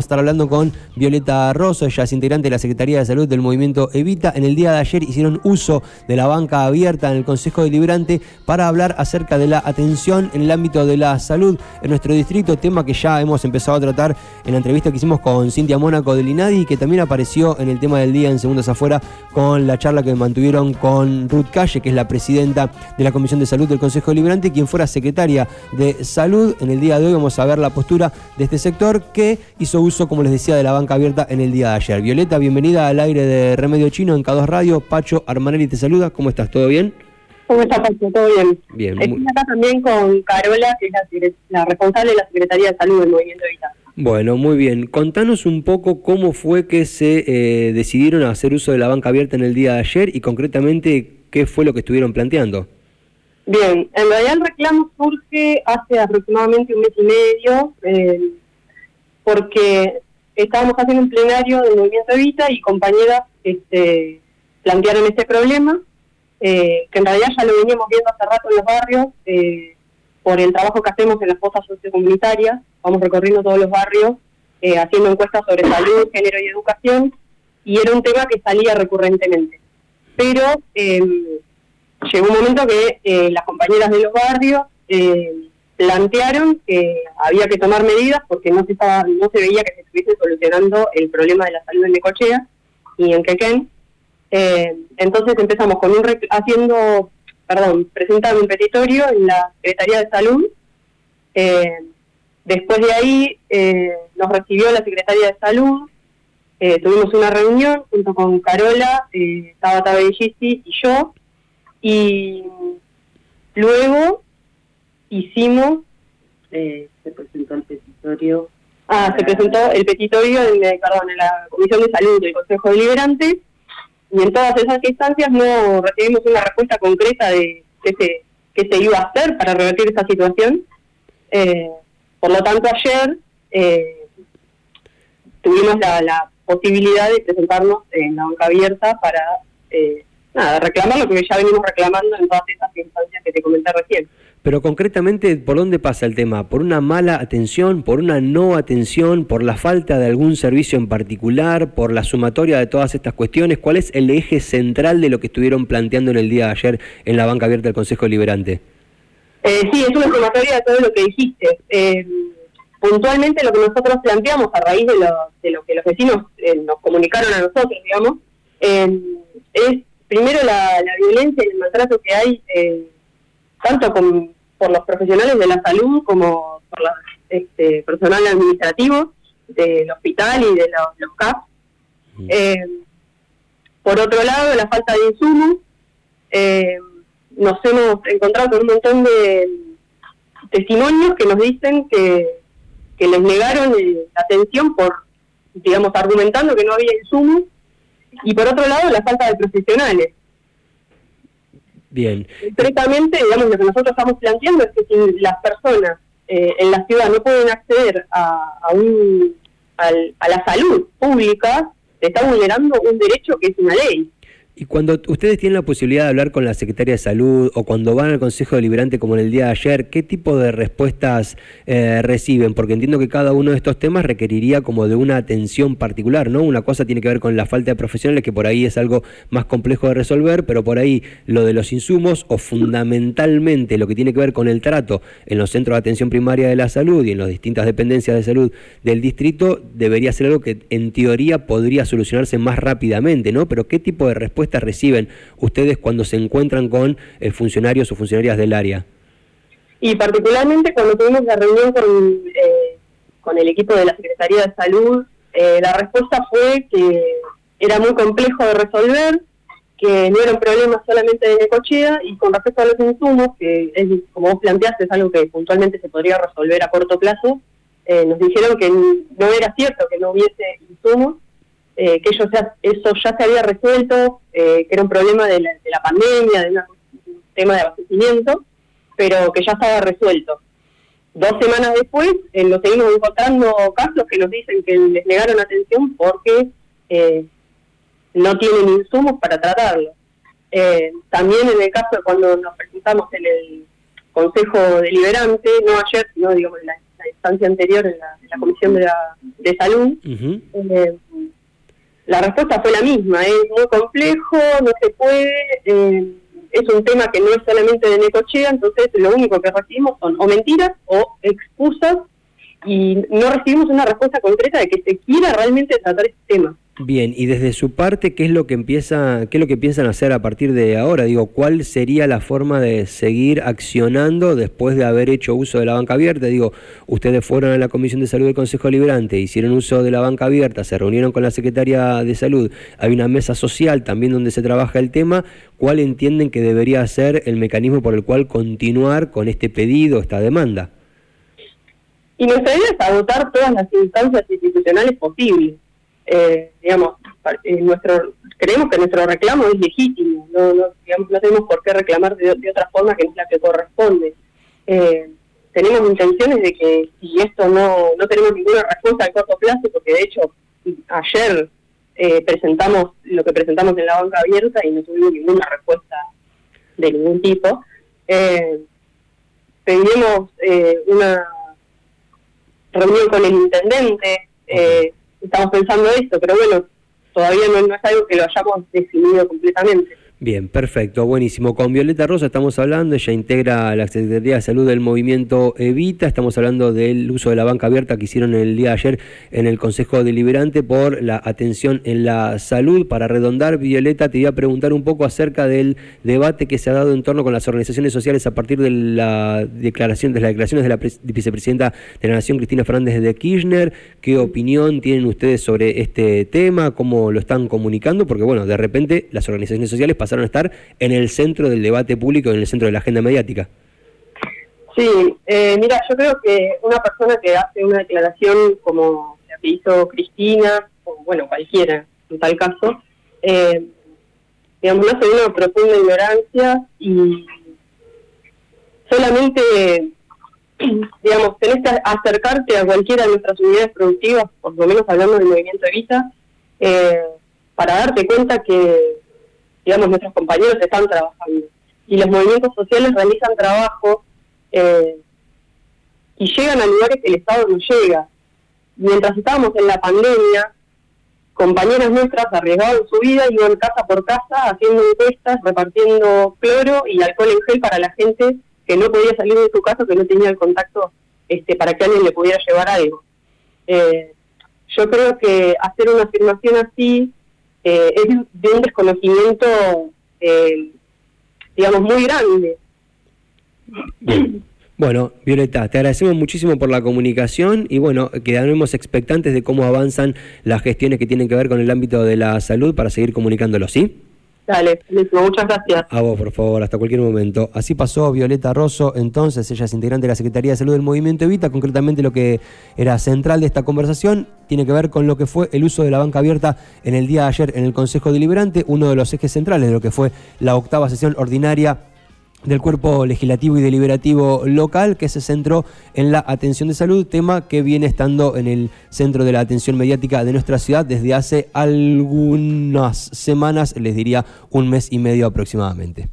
estar hablando con Violeta Rosso, ella es integrante de la Secretaría de Salud del movimiento Evita. En el día de ayer hicieron uso de la banca abierta en el Consejo Deliberante para hablar acerca de la atención en el ámbito de la salud en nuestro distrito, tema que ya hemos empezado a tratar en la entrevista que hicimos con Cintia Mónaco del INADI que también apareció en el tema del día en Segundos Afuera con la charla que mantuvieron con Ruth Calle, que es la presidenta de la Comisión de Salud del Consejo Deliberante, quien fuera secretaria de Salud. En el día de hoy vamos a ver la postura de este sector que hizo uso, como les decía, de la banca abierta en el día de ayer. Violeta, bienvenida al aire de Remedio Chino en K2 Radio. Pacho Armanelli te saluda. ¿Cómo estás? ¿Todo bien? ¿Cómo estás, Pacho? ¿Todo bien? Bien. Estoy acá también con Carola, que es la, responsable de la Secretaría de Salud del Movimiento Evita. Bueno, muy bien. Contanos un poco cómo fue que se eh, decidieron a hacer uso de la banca abierta en el día de ayer y concretamente qué fue lo que estuvieron planteando. Bien, en realidad el reclamo surge hace aproximadamente un mes y medio, eh, porque estábamos haciendo un plenario del Movimiento Evita y compañeras este, plantearon este problema, eh, que en realidad ya lo veníamos viendo hace rato en los barrios, eh, por el trabajo que hacemos en las cosas sociocomunitarias, vamos recorriendo todos los barrios, haciendo encuestas sobre salud, género y educación, y era un tema que salía recurrentemente. Pero llegó un momento que eh, las compañeras de los barrios eh, plantearon que había que tomar medidas porque no se estaba, no se veía que se estuviese solucionando el problema de la salud en Necochea y en Quequén. Eh, entonces empezamos con un haciendo, perdón, presentando un petitorio en la Secretaría de Salud. después de ahí nos recibió la Secretaría de Salud, tuvimos una reunión junto con Carola, Tabata Bellici y yo, y luego hicimos, eh, se presentó el petitorio. Ah, se presentó el petitorio en, eh, perdón, en la Comisión de Salud del Consejo Deliberante y en todas esas instancias no recibimos una respuesta concreta de qué se, qué se iba a hacer para revertir esa situación. Eh, por lo tanto, ayer eh, tuvimos la, la, posibilidad de presentarnos en la banca abierta para eh, nada, reclamar lo que ya venimos reclamando en todas esas instancias que te comenté recién. Pero concretamente, ¿por dónde pasa el tema? ¿Por una mala atención, por una no atención, por la falta de algún servicio en particular, por la sumatoria de todas estas cuestiones? ¿Cuál es el eje central de lo que estuvieron planteando en el día de ayer en la banca abierta del Consejo Liberante? Eh, sí, es una sumatoria de todo lo que dijiste. Eh, puntualmente lo que nosotros planteamos a raíz de lo, de lo que los vecinos eh, nos comunicaron a nosotros, digamos, es primero la, violencia y el maltrato que hay, eh, tanto por los profesionales de la salud como por el este, personal administrativo del hospital y de los, los CAP. Mm. Eh, por otro lado, la falta de insumos. Eh, nos hemos encontrado con un montón de testimonios que nos dicen que, que les negaron la atención por, digamos, argumentando que no había insumos y por otro lado la falta de profesionales. Bien. Concretamente, digamos, lo que nosotros estamos planteando es que si las personas eh, en la ciudad no pueden acceder a, a, un, a la salud pública, se está vulnerando un derecho que es una ley. Y cuando ustedes tienen la posibilidad de hablar con la Secretaria de Salud o cuando van al Consejo Deliberante como en el día de ayer, ¿qué tipo de respuestas eh, reciben? Porque entiendo que cada uno de estos temas requeriría como de una atención particular, ¿no? Una cosa tiene que ver con la falta de profesionales, que por ahí es algo más complejo de resolver, pero por ahí lo de los insumos o fundamentalmente lo que tiene que ver con el trato en los centros de atención primaria de la salud y en las distintas dependencias de salud del distrito debería ser algo que en teoría podría solucionarse más rápidamente, ¿no? Pero ¿qué tipo de respuesta reciben ustedes cuando se encuentran con eh, funcionarios o funcionarias del área? Y particularmente cuando tuvimos la reunión con, eh, con el equipo de la Secretaría de Salud, eh, la respuesta fue que era muy complejo de resolver, que no era un problema solamente de Necochea y con respecto a los insumos, que es, como vos planteaste es algo que puntualmente se podría resolver a corto plazo, nos dijeron que no era cierto que no hubiese insumos eh, que eso ya, eso ya se había resuelto, eh, que era un problema de la, pandemia, de un tema de abastecimiento, pero que ya estaba resuelto. Dos semanas después eh, nos seguimos encontrando casos que nos dicen que les negaron atención porque no tienen insumos para tratarlo. también en el caso de cuando nos presentamos en el Consejo Deliberante, no ayer, sino digamos en la, la instancia anterior en la, Comisión de, de Salud, eh, la respuesta fue la misma, es muy complejo, no se puede, eh, es un tema que no es solamente de Necochea, entonces lo único que recibimos son o mentiras o excusas y no recibimos una respuesta concreta de que se quiera realmente tratar este tema. Bien, y desde su parte, ¿qué es lo que empieza, qué es lo que piensan hacer a partir de ahora? Digo, ¿cuál sería la forma de seguir accionando después de haber hecho uso de la banca abierta? Digo, ustedes fueron a la Comisión de Salud del Consejo Liberante, hicieron uso de la banca abierta, se reunieron con la Secretaría de Salud, hay una mesa social también donde se trabaja el tema. ¿Cuál entienden que debería ser el mecanismo por el cual continuar con este pedido, esta demanda? Y nuestra idea es agotar todas las instancias institucionales posibles eh, digamos, eh, nuestro creemos que nuestro reclamo es legítimo, no, no, digamos, no tenemos por qué reclamar de, otra forma que no es la que corresponde. Eh, tenemos intenciones de que si esto no, no tenemos ninguna respuesta a corto plazo, porque de hecho ayer eh, presentamos lo que presentamos en la banca abierta y no tuvimos ninguna respuesta de ningún tipo, eh, pedimos una reunión con el intendente, eh, estamos pensando esto, pero bueno, todavía no, no es algo que lo hayamos definido completamente. Bien, perfecto, buenísimo. Con Violeta Rosa estamos hablando, ella integra la Secretaría de Salud del movimiento Evita, estamos hablando del uso de la banca abierta que hicieron el día de ayer en el Consejo Deliberante por la atención en la salud. Para redondar, Violeta, te iba a preguntar un poco acerca del debate que se ha dado en torno con las organizaciones sociales a partir de la declaración, de las declaraciones de la vicepresidenta de la Nación, Cristina Fernández de Kirchner. ¿Qué opinión tienen ustedes sobre este tema? ¿Cómo lo están comunicando? Porque bueno, de repente las organizaciones sociales pasan pasaron a estar en el centro del debate público, en el centro de la agenda mediática. Sí, eh, mira, yo creo que una persona que hace una declaración como la que hizo Cristina, o bueno, cualquiera en tal caso, eh, digamos, no hace una profunda ignorancia y solamente, digamos, tenés que acercarte a cualquiera de nuestras unidades productivas, por lo menos hablando del movimiento de Vita, eh, para darte cuenta que digamos, nuestros compañeros están trabajando. Y los movimientos sociales realizan trabajo eh, y llegan a lugares que el Estado no llega. Mientras estábamos en la pandemia, compañeras nuestras arriesgaban su vida iban casa por casa haciendo encuestas, repartiendo cloro y alcohol en gel para la gente que no podía salir de su casa, que no tenía el contacto este, para que alguien le pudiera llevar algo. Eh, yo creo que hacer una afirmación así eh, es de un desconocimiento, eh, digamos, muy grande. Bueno, Violeta, te agradecemos muchísimo por la comunicación y bueno, quedaremos expectantes de cómo avanzan las gestiones que tienen que ver con el ámbito de la salud para seguir comunicándolo, ¿sí? Dale, muchas gracias. A vos, por favor, hasta cualquier momento. Así pasó Violeta Rosso, entonces ella es integrante de la Secretaría de Salud del Movimiento Evita, concretamente lo que era central de esta conversación tiene que ver con lo que fue el uso de la banca abierta en el día de ayer en el Consejo Deliberante, uno de los ejes centrales de lo que fue la octava sesión ordinaria del cuerpo legislativo y deliberativo local que se centró en la atención de salud, tema que viene estando en el centro de la atención mediática de nuestra ciudad desde hace algunas semanas, les diría un mes y medio aproximadamente.